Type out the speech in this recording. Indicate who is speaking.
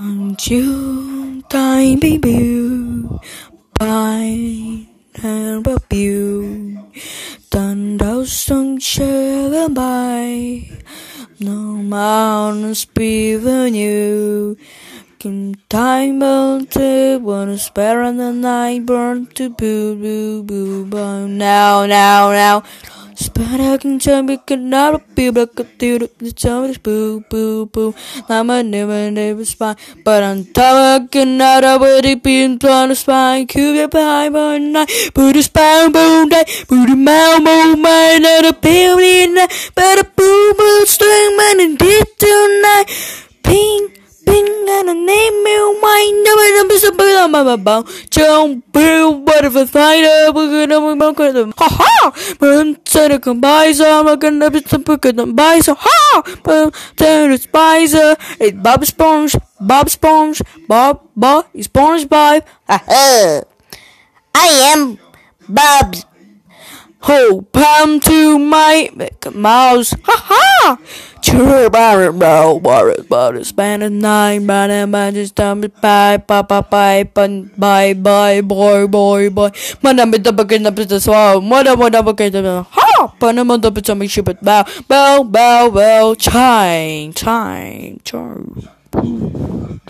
Speaker 1: You time baby by and about you Done those songs share by No mountains beaven you. Can time out to wanna spare on the night burn to boo boo boo boo now now now Can tell me can not be could do the time is boo boo boo. I'm a never never spine. But on top I cannot already be in plan of spine. Cube your pie by night. Put a spine boom day. Put a mouth boom man at a beauty night. But a boom string Jump bill gonna be more good. Ha ha! But said a combine so I'm gonna be some good and buy so ha! But then it's Spicer, it's Bob Sponge, Bob Sponge, Bob Bob SpongeBob.
Speaker 2: Aha! I am Bob's.
Speaker 1: Ho, palm to my Mouse. Ha ha! Chirr, barrel, roll, barrel, barrel, span at nine, man, man, just time bye, bye, bye, bye, bye, bye, boy, boy, boy. It's up again, up to the swallow. Madam, what up again, ha! Panam, up to some ship, bow, bow, bow, bow, chime, chime, chime.